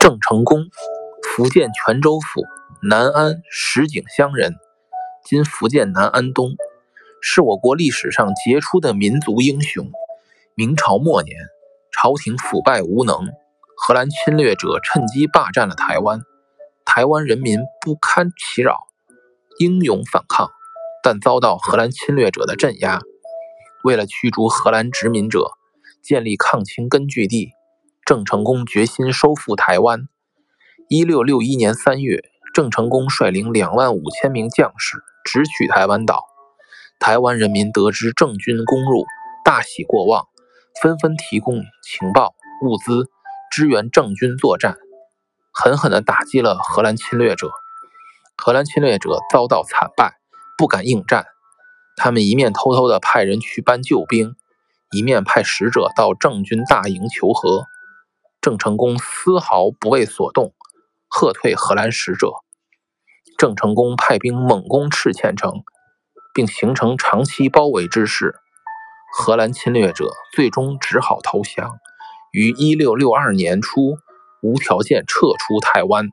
郑成功，福建泉州府南安石井乡人，今福建南安东，是我国历史上杰出的民族英雄。明朝末年，朝廷腐败无能，荷兰侵略者趁机霸占了台湾，台湾人民不堪其扰，英勇反抗，但遭到荷兰侵略者的镇压。为了驱逐荷兰殖民者，建立抗清根据地。郑成功决心收复台湾。一六六一年三月，郑成功率领两万五千名将士直取台湾岛。台湾人民得知郑军攻入，大喜过望，纷纷提供情报、物资，支援郑军作战，狠狠地打击了荷兰侵略者。荷兰侵略者遭到惨败，不敢应战。他们一面偷偷地派人去搬救兵，一面派使者到郑军大营求和。郑成功丝毫不为所动，喝退荷兰使者。郑成功派兵猛攻赤嵌城，并形成长期包围之势。荷兰侵略者最终只好投降，于一六六二年初无条件撤出台湾。